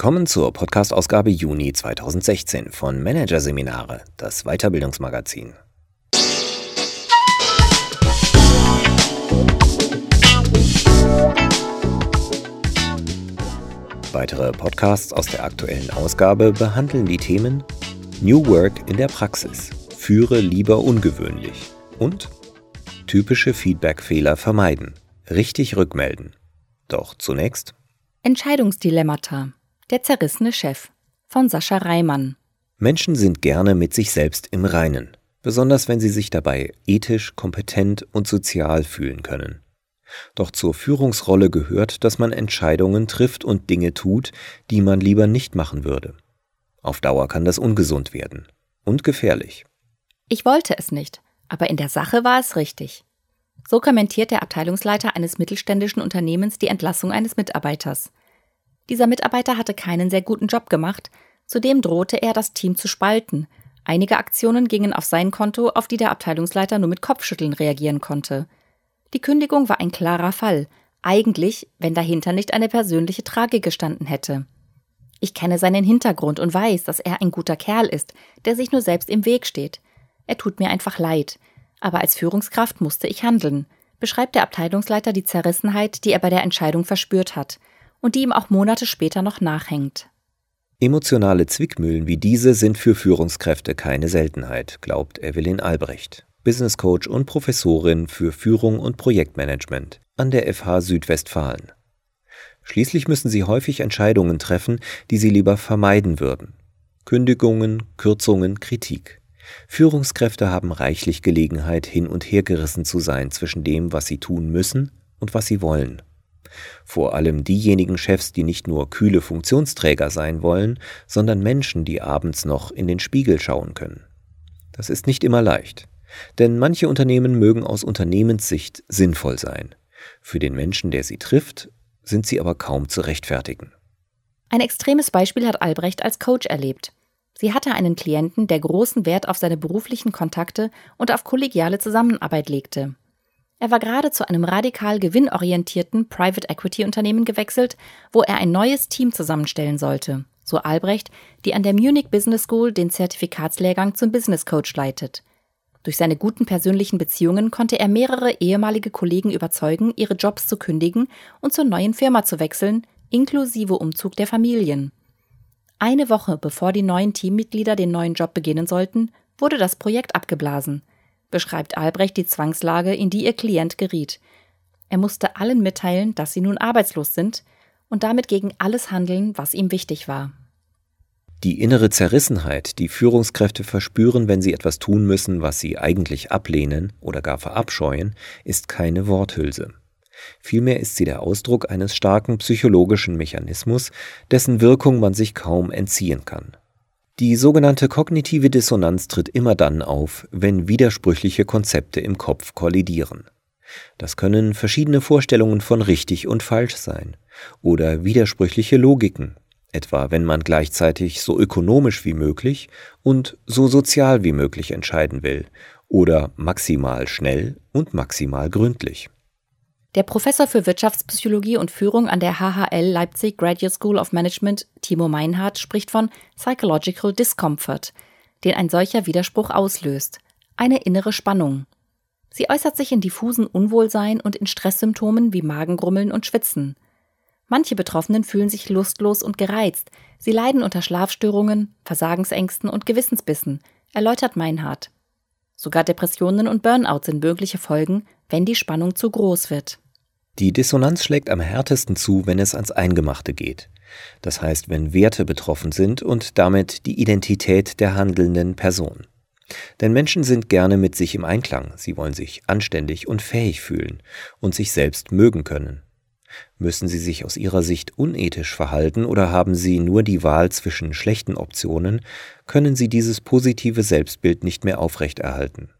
Willkommen zur Podcast-Ausgabe Juni 2016 von Managerseminare, das Weiterbildungsmagazin. Weitere Podcasts aus der aktuellen Ausgabe behandeln die Themen New Work in der Praxis, führe lieber ungewöhnlich und typische Feedback-Fehler vermeiden, richtig rückmelden. Doch zunächst Entscheidungsdilemmata. Der zerrissene Chef von Sascha Reimann. Menschen sind gerne mit sich selbst im Reinen, besonders wenn sie sich dabei ethisch, kompetent und sozial fühlen können. Doch zur Führungsrolle gehört, dass man Entscheidungen trifft und Dinge tut, die man lieber nicht machen würde. Auf Dauer kann das ungesund werden und gefährlich. Ich wollte es nicht, aber in der Sache war es richtig. So kommentiert der Abteilungsleiter eines mittelständischen Unternehmens die Entlassung eines Mitarbeiters. Dieser Mitarbeiter hatte keinen sehr guten Job gemacht, zudem drohte er, das Team zu spalten. Einige Aktionen gingen auf sein Konto, auf die der Abteilungsleiter nur mit Kopfschütteln reagieren konnte. Die Kündigung war ein klarer Fall, eigentlich, wenn dahinter nicht eine persönliche Tragik gestanden hätte. Ich kenne seinen Hintergrund und weiß, dass er ein guter Kerl ist, der sich nur selbst im Weg steht. Er tut mir einfach leid. Aber als Führungskraft musste ich handeln, beschreibt der Abteilungsleiter die Zerrissenheit, die er bei der Entscheidung verspürt hat und die ihm auch Monate später noch nachhängt. Emotionale Zwickmühlen wie diese sind für Führungskräfte keine Seltenheit, glaubt Evelyn Albrecht, Business Coach und Professorin für Führung und Projektmanagement an der FH Südwestfalen. Schließlich müssen sie häufig Entscheidungen treffen, die sie lieber vermeiden würden. Kündigungen, Kürzungen, Kritik. Führungskräfte haben reichlich Gelegenheit, hin und her gerissen zu sein zwischen dem, was sie tun müssen und was sie wollen. Vor allem diejenigen Chefs, die nicht nur kühle Funktionsträger sein wollen, sondern Menschen, die abends noch in den Spiegel schauen können. Das ist nicht immer leicht, denn manche Unternehmen mögen aus Unternehmenssicht sinnvoll sein. Für den Menschen, der sie trifft, sind sie aber kaum zu rechtfertigen. Ein extremes Beispiel hat Albrecht als Coach erlebt. Sie hatte einen Klienten, der großen Wert auf seine beruflichen Kontakte und auf kollegiale Zusammenarbeit legte. Er war gerade zu einem radikal gewinnorientierten Private Equity Unternehmen gewechselt, wo er ein neues Team zusammenstellen sollte, so Albrecht, die an der Munich Business School den Zertifikatslehrgang zum Business Coach leitet. Durch seine guten persönlichen Beziehungen konnte er mehrere ehemalige Kollegen überzeugen, ihre Jobs zu kündigen und zur neuen Firma zu wechseln, inklusive Umzug der Familien. Eine Woche bevor die neuen Teammitglieder den neuen Job beginnen sollten, wurde das Projekt abgeblasen – beschreibt Albrecht die Zwangslage, in die ihr Klient geriet. Er musste allen mitteilen, dass sie nun arbeitslos sind und damit gegen alles handeln, was ihm wichtig war. Die innere Zerrissenheit, die Führungskräfte verspüren, wenn sie etwas tun müssen, was sie eigentlich ablehnen oder gar verabscheuen, ist keine Worthülse. Vielmehr ist sie der Ausdruck eines starken psychologischen Mechanismus, dessen Wirkung man sich kaum entziehen kann. Die sogenannte kognitive Dissonanz tritt immer dann auf, wenn widersprüchliche Konzepte im Kopf kollidieren. Das können verschiedene Vorstellungen von richtig und falsch sein oder widersprüchliche Logiken, etwa wenn man gleichzeitig so ökonomisch wie möglich und so sozial wie möglich entscheiden will oder maximal schnell und maximal gründlich. Der Professor für Wirtschaftspsychologie und Führung an der HHL Leipzig Graduate School of Management, Timo Meinhardt, spricht von Psychological Discomfort, den ein solcher Widerspruch auslöst. Eine innere Spannung. Sie äußert sich in diffusen Unwohlsein und in Stresssymptomen wie Magengrummeln und Schwitzen. Manche Betroffenen fühlen sich lustlos und gereizt. Sie leiden unter Schlafstörungen, Versagensängsten und Gewissensbissen, erläutert Meinhardt. Sogar Depressionen und Burnout sind mögliche Folgen, wenn die Spannung zu groß wird. Die Dissonanz schlägt am härtesten zu, wenn es ans Eingemachte geht. Das heißt, wenn Werte betroffen sind und damit die Identität der handelnden Person. Denn Menschen sind gerne mit sich im Einklang, sie wollen sich anständig und fähig fühlen und sich selbst mögen können. Müssen sie sich aus ihrer Sicht unethisch verhalten oder haben sie nur die Wahl zwischen schlechten Optionen, können sie dieses positive Selbstbild nicht mehr aufrechterhalten.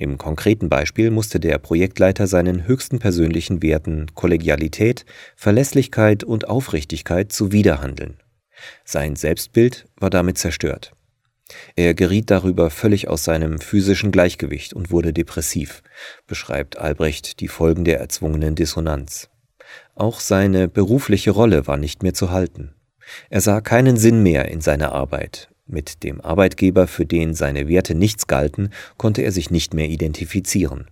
Im konkreten Beispiel musste der Projektleiter seinen höchsten persönlichen Werten Kollegialität, Verlässlichkeit und Aufrichtigkeit zuwiderhandeln. Sein Selbstbild war damit zerstört. Er geriet darüber völlig aus seinem physischen Gleichgewicht und wurde depressiv, beschreibt Albrecht die Folgen der erzwungenen Dissonanz. Auch seine berufliche Rolle war nicht mehr zu halten. Er sah keinen Sinn mehr in seiner Arbeit. Mit dem Arbeitgeber, für den seine Werte nichts galten, konnte er sich nicht mehr identifizieren.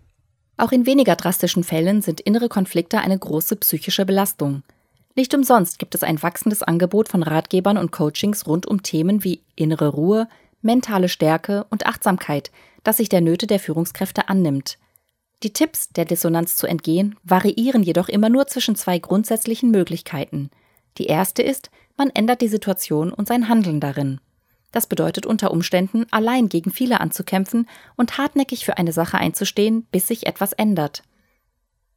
Auch in weniger drastischen Fällen sind innere Konflikte eine große psychische Belastung. Nicht umsonst gibt es ein wachsendes Angebot von Ratgebern und Coachings rund um Themen wie innere Ruhe, mentale Stärke und Achtsamkeit, das sich der Nöte der Führungskräfte annimmt. Die Tipps, der Dissonanz zu entgehen, variieren jedoch immer nur zwischen zwei grundsätzlichen Möglichkeiten. Die erste ist, man ändert die Situation und sein Handeln darin. Das bedeutet unter Umständen, allein gegen viele anzukämpfen und hartnäckig für eine Sache einzustehen, bis sich etwas ändert.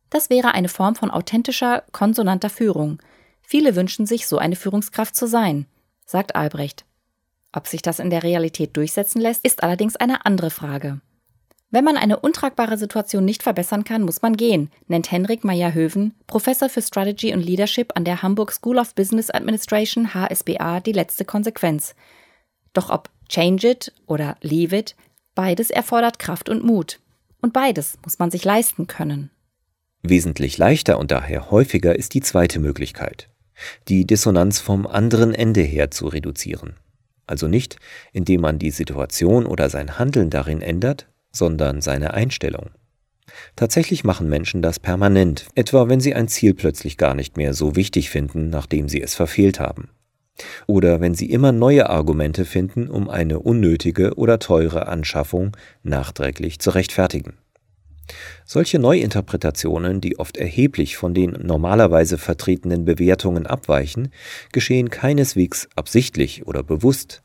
Das wäre eine Form von authentischer, konsonanter Führung. Viele wünschen sich, so eine Führungskraft zu sein, sagt Albrecht. Ob sich das in der Realität durchsetzen lässt, ist allerdings eine andere Frage. Wenn man eine untragbare Situation nicht verbessern kann, muss man gehen, nennt Henrik Meyer-Höven, Professor für Strategy und Leadership an der Hamburg School of Business Administration HSBA, die letzte Konsequenz. Doch ob Change it oder Leave it, beides erfordert Kraft und Mut. Und beides muss man sich leisten können. Wesentlich leichter und daher häufiger ist die zweite Möglichkeit, die Dissonanz vom anderen Ende her zu reduzieren. Also nicht, indem man die Situation oder sein Handeln darin ändert, sondern seine Einstellung. Tatsächlich machen Menschen das permanent, etwa wenn sie ein Ziel plötzlich gar nicht mehr so wichtig finden, nachdem sie es verfehlt haben. Oder wenn sie immer neue Argumente finden, um eine unnötige oder teure Anschaffung nachträglich zu rechtfertigen. Solche Neuinterpretationen, die oft erheblich von den normalerweise vertretenen Bewertungen abweichen, geschehen keineswegs absichtlich oder bewusst.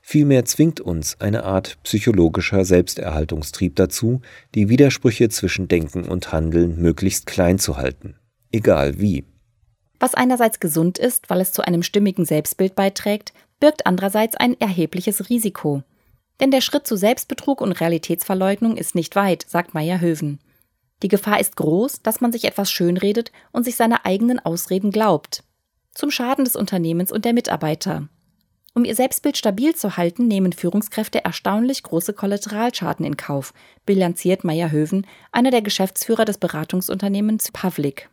Vielmehr zwingt uns eine Art psychologischer Selbsterhaltungstrieb dazu, die Widersprüche zwischen Denken und Handeln möglichst klein zu halten, egal wie. Was einerseits gesund ist, weil es zu einem stimmigen Selbstbild beiträgt, birgt andererseits ein erhebliches Risiko. Denn der Schritt zu Selbstbetrug und Realitätsverleugnung ist nicht weit, sagt Meyer Höven. Die Gefahr ist groß, dass man sich etwas schönredet und sich seine eigenen Ausreden glaubt. Zum Schaden des Unternehmens und der Mitarbeiter. Um ihr Selbstbild stabil zu halten, nehmen Führungskräfte erstaunlich große Kollateralschaden in Kauf, bilanziert Meyer Höven, einer der Geschäftsführer des Beratungsunternehmens Pavlik.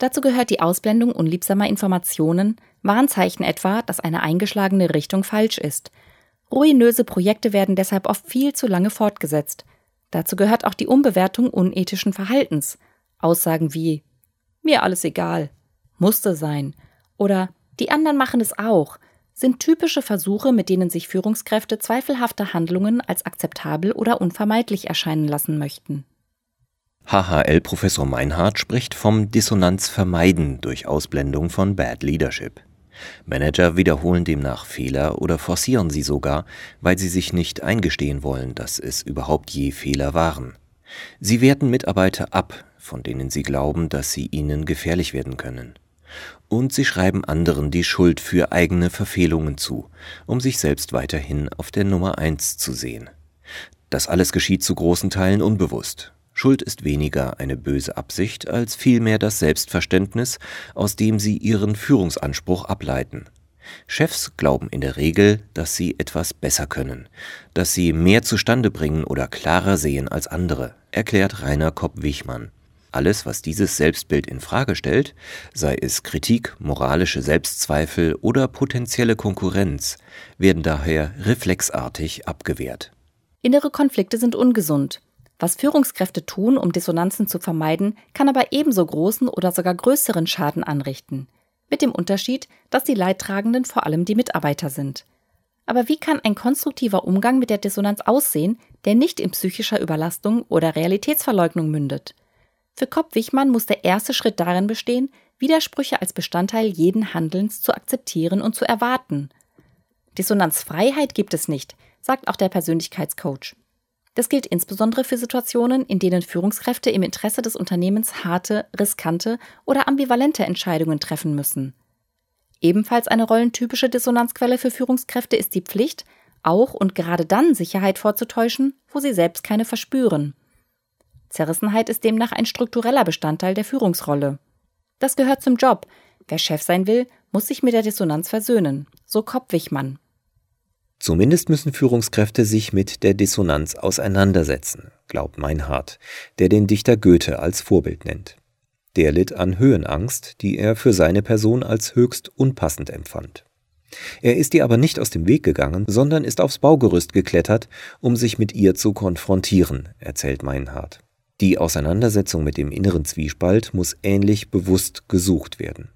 Dazu gehört die Ausblendung unliebsamer Informationen, Warnzeichen etwa, dass eine eingeschlagene Richtung falsch ist. Ruinöse Projekte werden deshalb oft viel zu lange fortgesetzt. Dazu gehört auch die Umbewertung unethischen Verhaltens. Aussagen wie mir alles egal, musste sein oder die anderen machen es auch sind typische Versuche, mit denen sich Führungskräfte zweifelhafte Handlungen als akzeptabel oder unvermeidlich erscheinen lassen möchten. HHL-Professor Meinhardt spricht vom Dissonanzvermeiden durch Ausblendung von Bad Leadership. Manager wiederholen demnach Fehler oder forcieren sie sogar, weil sie sich nicht eingestehen wollen, dass es überhaupt je Fehler waren. Sie werten Mitarbeiter ab, von denen sie glauben, dass sie ihnen gefährlich werden können. Und sie schreiben anderen die Schuld für eigene Verfehlungen zu, um sich selbst weiterhin auf der Nummer eins zu sehen. Das alles geschieht zu großen Teilen unbewusst. Schuld ist weniger eine böse Absicht als vielmehr das Selbstverständnis, aus dem sie ihren Führungsanspruch ableiten. Chefs glauben in der Regel, dass sie etwas besser können, dass sie mehr zustande bringen oder klarer sehen als andere, erklärt Rainer Kopp-Wichmann. Alles, was dieses Selbstbild in Frage stellt, sei es Kritik, moralische Selbstzweifel oder potenzielle Konkurrenz, werden daher reflexartig abgewehrt. Innere Konflikte sind ungesund. Was Führungskräfte tun, um Dissonanzen zu vermeiden, kann aber ebenso großen oder sogar größeren Schaden anrichten. Mit dem Unterschied, dass die Leidtragenden vor allem die Mitarbeiter sind. Aber wie kann ein konstruktiver Umgang mit der Dissonanz aussehen, der nicht in psychischer Überlastung oder Realitätsverleugnung mündet? Für Kopp-Wichmann muss der erste Schritt darin bestehen, Widersprüche als Bestandteil jeden Handelns zu akzeptieren und zu erwarten. Dissonanzfreiheit gibt es nicht, sagt auch der Persönlichkeitscoach. Das gilt insbesondere für Situationen, in denen Führungskräfte im Interesse des Unternehmens harte, riskante oder ambivalente Entscheidungen treffen müssen. Ebenfalls eine rollentypische Dissonanzquelle für Führungskräfte ist die Pflicht, auch und gerade dann Sicherheit vorzutäuschen, wo sie selbst keine verspüren. Zerrissenheit ist demnach ein struktureller Bestandteil der Führungsrolle. Das gehört zum Job. Wer Chef sein will, muss sich mit der Dissonanz versöhnen, so Kopp-Wichmann. Zumindest müssen Führungskräfte sich mit der Dissonanz auseinandersetzen, glaubt Meinhard, der den Dichter Goethe als Vorbild nennt. Der litt an Höhenangst, die er für seine Person als höchst unpassend empfand. Er ist ihr aber nicht aus dem Weg gegangen, sondern ist aufs Baugerüst geklettert, um sich mit ihr zu konfrontieren, erzählt Meinhard. Die Auseinandersetzung mit dem inneren Zwiespalt muss ähnlich bewusst gesucht werden.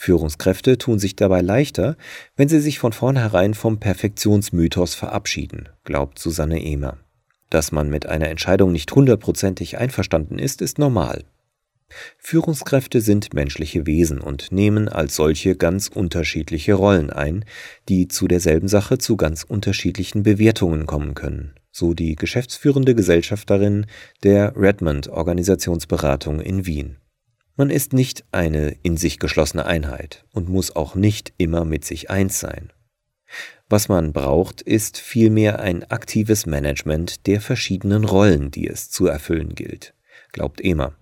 Führungskräfte tun sich dabei leichter, wenn sie sich von vornherein vom Perfektionsmythos verabschieden, glaubt Susanne Ehmer. Dass man mit einer Entscheidung nicht hundertprozentig einverstanden ist, ist normal. Führungskräfte sind menschliche Wesen und nehmen als solche ganz unterschiedliche Rollen ein, die zu derselben Sache zu ganz unterschiedlichen Bewertungen kommen können, so die geschäftsführende Gesellschafterin der Redmond Organisationsberatung in Wien. Man ist nicht eine in sich geschlossene Einheit und muss auch nicht immer mit sich eins sein. Was man braucht, ist vielmehr ein aktives Management der verschiedenen Rollen, die es zu erfüllen gilt, glaubt Emer.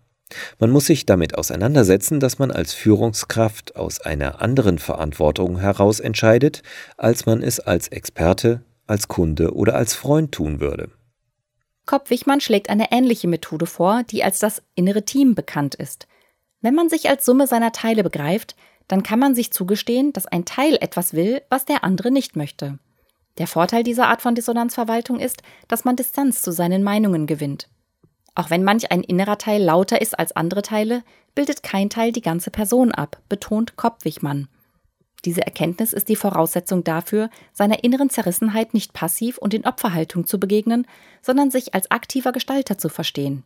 Man muss sich damit auseinandersetzen, dass man als Führungskraft aus einer anderen Verantwortung heraus entscheidet, als man es als Experte, als Kunde oder als Freund tun würde. Kopp-Wichmann schlägt eine ähnliche Methode vor, die als das innere Team bekannt ist. Wenn man sich als Summe seiner Teile begreift, dann kann man sich zugestehen, dass ein Teil etwas will, was der andere nicht möchte. Der Vorteil dieser Art von Dissonanzverwaltung ist, dass man Distanz zu seinen Meinungen gewinnt. Auch wenn manch ein innerer Teil lauter ist als andere Teile, bildet kein Teil die ganze Person ab, betont Kopp-Wichmann. Diese Erkenntnis ist die Voraussetzung dafür, seiner inneren Zerrissenheit nicht passiv und in Opferhaltung zu begegnen, sondern sich als aktiver Gestalter zu verstehen.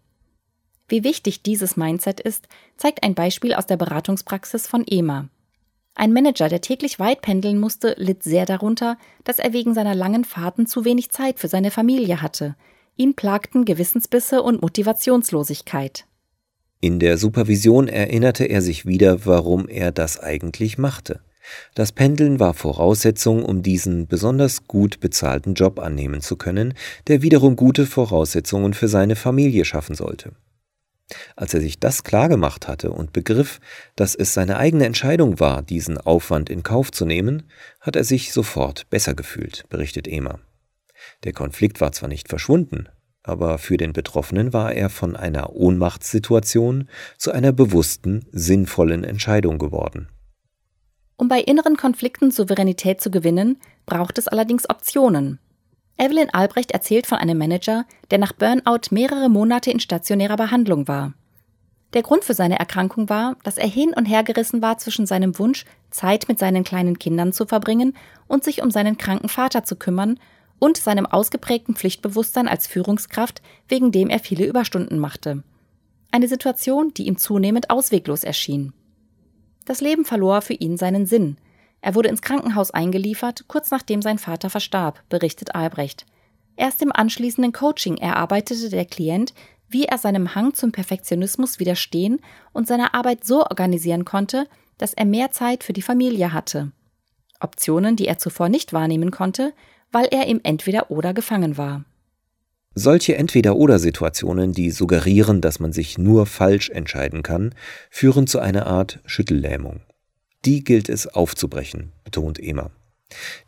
Wie wichtig dieses Mindset ist, zeigt ein Beispiel aus der Beratungspraxis von EMA. Ein Manager, der täglich weit pendeln musste, litt sehr darunter, dass er wegen seiner langen Fahrten zu wenig Zeit für seine Familie hatte, Ihn plagten Gewissensbisse und Motivationslosigkeit. In der Supervision erinnerte er sich wieder, warum er das eigentlich machte. Das Pendeln war Voraussetzung, um diesen besonders gut bezahlten Job annehmen zu können, der wiederum gute Voraussetzungen für seine Familie schaffen sollte. Als er sich das klargemacht hatte und begriff, dass es seine eigene Entscheidung war, diesen Aufwand in Kauf zu nehmen, hat er sich sofort besser gefühlt, berichtet Ema. Der Konflikt war zwar nicht verschwunden, aber für den Betroffenen war er von einer Ohnmachtssituation zu einer bewussten, sinnvollen Entscheidung geworden. Um bei inneren Konflikten Souveränität zu gewinnen, braucht es allerdings Optionen. Evelyn Albrecht erzählt von einem Manager, der nach Burnout mehrere Monate in stationärer Behandlung war. Der Grund für seine Erkrankung war, dass er hin und her gerissen war zwischen seinem Wunsch, Zeit mit seinen kleinen Kindern zu verbringen und sich um seinen kranken Vater zu kümmern und seinem ausgeprägten Pflichtbewusstsein als Führungskraft, wegen dem er viele Überstunden machte. Eine Situation, die ihm zunehmend ausweglos erschien. Das Leben verlor für ihn seinen Sinn. Er wurde ins Krankenhaus eingeliefert, kurz nachdem sein Vater verstarb, berichtet Albrecht. Erst im anschließenden Coaching erarbeitete der Klient, wie er seinem Hang zum Perfektionismus widerstehen und seine Arbeit so organisieren konnte, dass er mehr Zeit für die Familie hatte. Optionen, die er zuvor nicht wahrnehmen konnte, weil er im Entweder-Oder gefangen war. Solche Entweder-Oder-Situationen, die suggerieren, dass man sich nur falsch entscheiden kann, führen zu einer Art Schüttellähmung. Die gilt es aufzubrechen, betont Emer.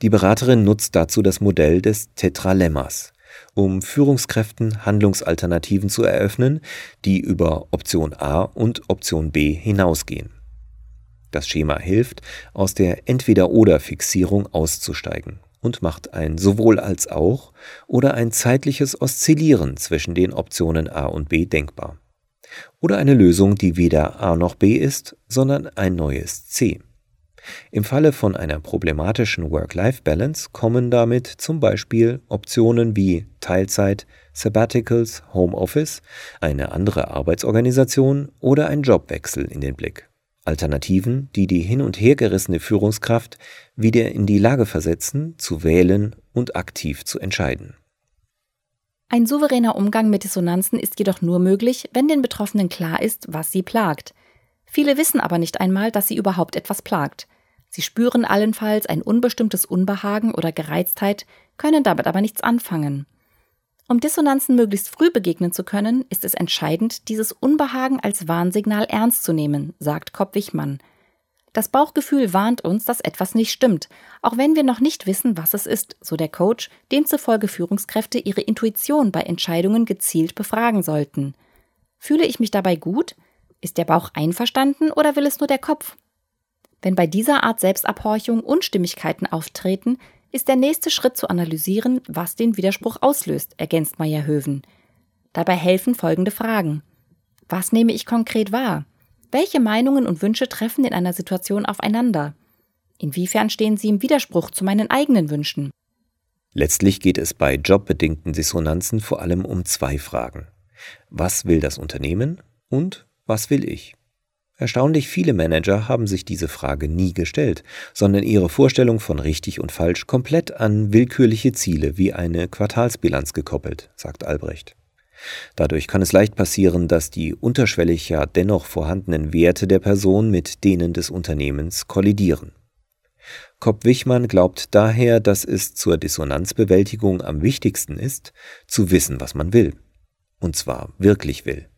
Die Beraterin nutzt dazu das Modell des Tetralemmas, um Führungskräften Handlungsalternativen zu eröffnen, die über Option A und Option B hinausgehen. Das Schema hilft, aus der Entweder-Oder-Fixierung auszusteigen und macht ein sowohl als auch oder ein zeitliches Oszillieren zwischen den Optionen A und B denkbar. Oder eine Lösung, die weder A noch B ist, sondern ein neues C. Im Falle von einer problematischen Work-Life-Balance kommen damit zum Beispiel Optionen wie Teilzeit, Sabbaticals, Homeoffice, eine andere Arbeitsorganisation oder ein Jobwechsel in den Blick. Alternativen, die die hin und her gerissene Führungskraft wieder in die Lage versetzen, zu wählen und aktiv zu entscheiden. Ein souveräner Umgang mit Dissonanzen ist jedoch nur möglich, wenn den Betroffenen klar ist, was sie plagt. Viele wissen aber nicht einmal, dass sie überhaupt etwas plagt. Sie spüren allenfalls ein unbestimmtes Unbehagen oder Gereiztheit, können damit aber nichts anfangen. Um Dissonanzen möglichst früh begegnen zu können, ist es entscheidend, dieses Unbehagen als Warnsignal ernst zu nehmen, sagt Kopp Wichmann. Das Bauchgefühl warnt uns, dass etwas nicht stimmt, auch wenn wir noch nicht wissen, was es ist, so der Coach, demzufolge Führungskräfte ihre Intuition bei Entscheidungen gezielt befragen sollten. Fühle ich mich dabei gut? Ist der Bauch einverstanden oder will es nur der Kopf? Wenn bei dieser Art Selbstabhorchung Unstimmigkeiten auftreten, ist der nächste Schritt zu analysieren, was den Widerspruch auslöst, ergänzt Meyerhöven. Dabei helfen folgende Fragen. Was nehme ich konkret wahr? Welche Meinungen und Wünsche treffen in einer Situation aufeinander? Inwiefern stehen sie im Widerspruch zu meinen eigenen Wünschen? Letztlich geht es bei jobbedingten Dissonanzen vor allem um zwei Fragen. Was will das Unternehmen und was will ich? Erstaunlich viele Manager haben sich diese Frage nie gestellt, sondern ihre Vorstellung von richtig und falsch komplett an willkürliche Ziele wie eine Quartalsbilanz gekoppelt, sagt Albrecht. Dadurch kann es leicht passieren, dass die unterschwellig ja dennoch vorhandenen Werte der Person mit denen des Unternehmens kollidieren. Kopp-Wichmann glaubt daher, dass es zur Dissonanzbewältigung am wichtigsten ist, zu wissen, was man will. Und zwar wirklich will.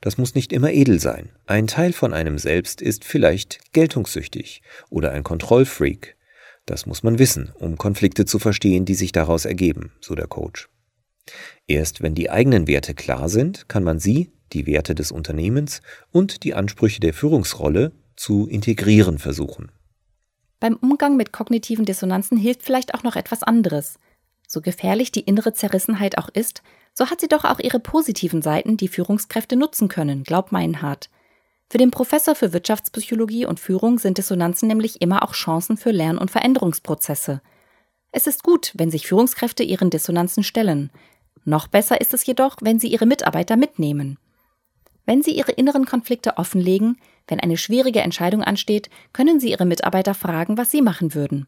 Das muss nicht immer edel sein. Ein Teil von einem selbst ist vielleicht geltungssüchtig oder ein Kontrollfreak. Das muss man wissen, um Konflikte zu verstehen, die sich daraus ergeben, so der Coach. Erst wenn die eigenen Werte klar sind, kann man sie, die Werte des Unternehmens und die Ansprüche der Führungsrolle zu integrieren versuchen. Beim Umgang mit kognitiven Dissonanzen hilft vielleicht auch noch etwas anderes. So gefährlich die innere Zerrissenheit auch ist, so hat sie doch auch ihre positiven Seiten, die Führungskräfte nutzen können, glaubt Meinhardt. Für den Professor für Wirtschaftspsychologie und Führung sind Dissonanzen nämlich immer auch Chancen für Lern- und Veränderungsprozesse. Es ist gut, wenn sich Führungskräfte ihren Dissonanzen stellen. Noch besser ist es jedoch, wenn sie ihre Mitarbeiter mitnehmen. Wenn sie ihre inneren Konflikte offenlegen, wenn eine schwierige Entscheidung ansteht, können Sie Ihre Mitarbeiter fragen, was Sie machen würden.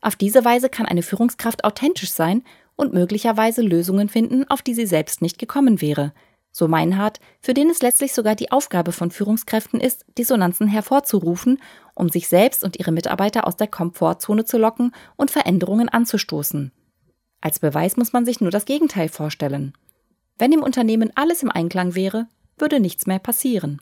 Auf diese Weise kann eine Führungskraft authentisch sein und möglicherweise Lösungen finden, auf die sie selbst nicht gekommen wäre. So Meinhard, für den es letztlich sogar die Aufgabe von Führungskräften ist, Dissonanzen hervorzurufen, um sich selbst und ihre Mitarbeiter aus der Komfortzone zu locken und Veränderungen anzustoßen. Als Beweis muss man sich nur das Gegenteil vorstellen. Wenn im Unternehmen alles im Einklang wäre, würde nichts mehr passieren.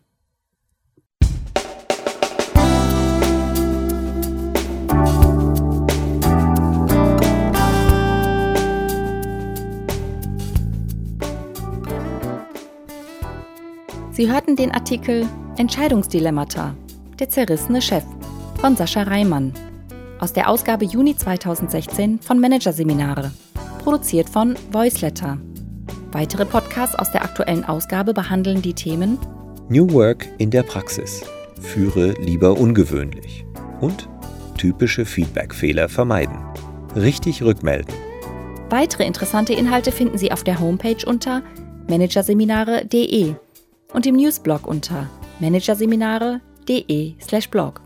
Sie hörten den Artikel Entscheidungsdilemmata. Der zerrissene Chef von Sascha Reimann aus der Ausgabe Juni 2016 von Managerseminare, produziert von Voiceletter. Weitere Podcasts aus der aktuellen Ausgabe behandeln die Themen New Work in der Praxis. Führe lieber ungewöhnlich. Und typische Feedback-Fehler vermeiden. Richtig rückmelden. Weitere interessante Inhalte finden Sie auf der Homepage unter managerseminare.de und im Newsblog unter managerseminare.de/blog.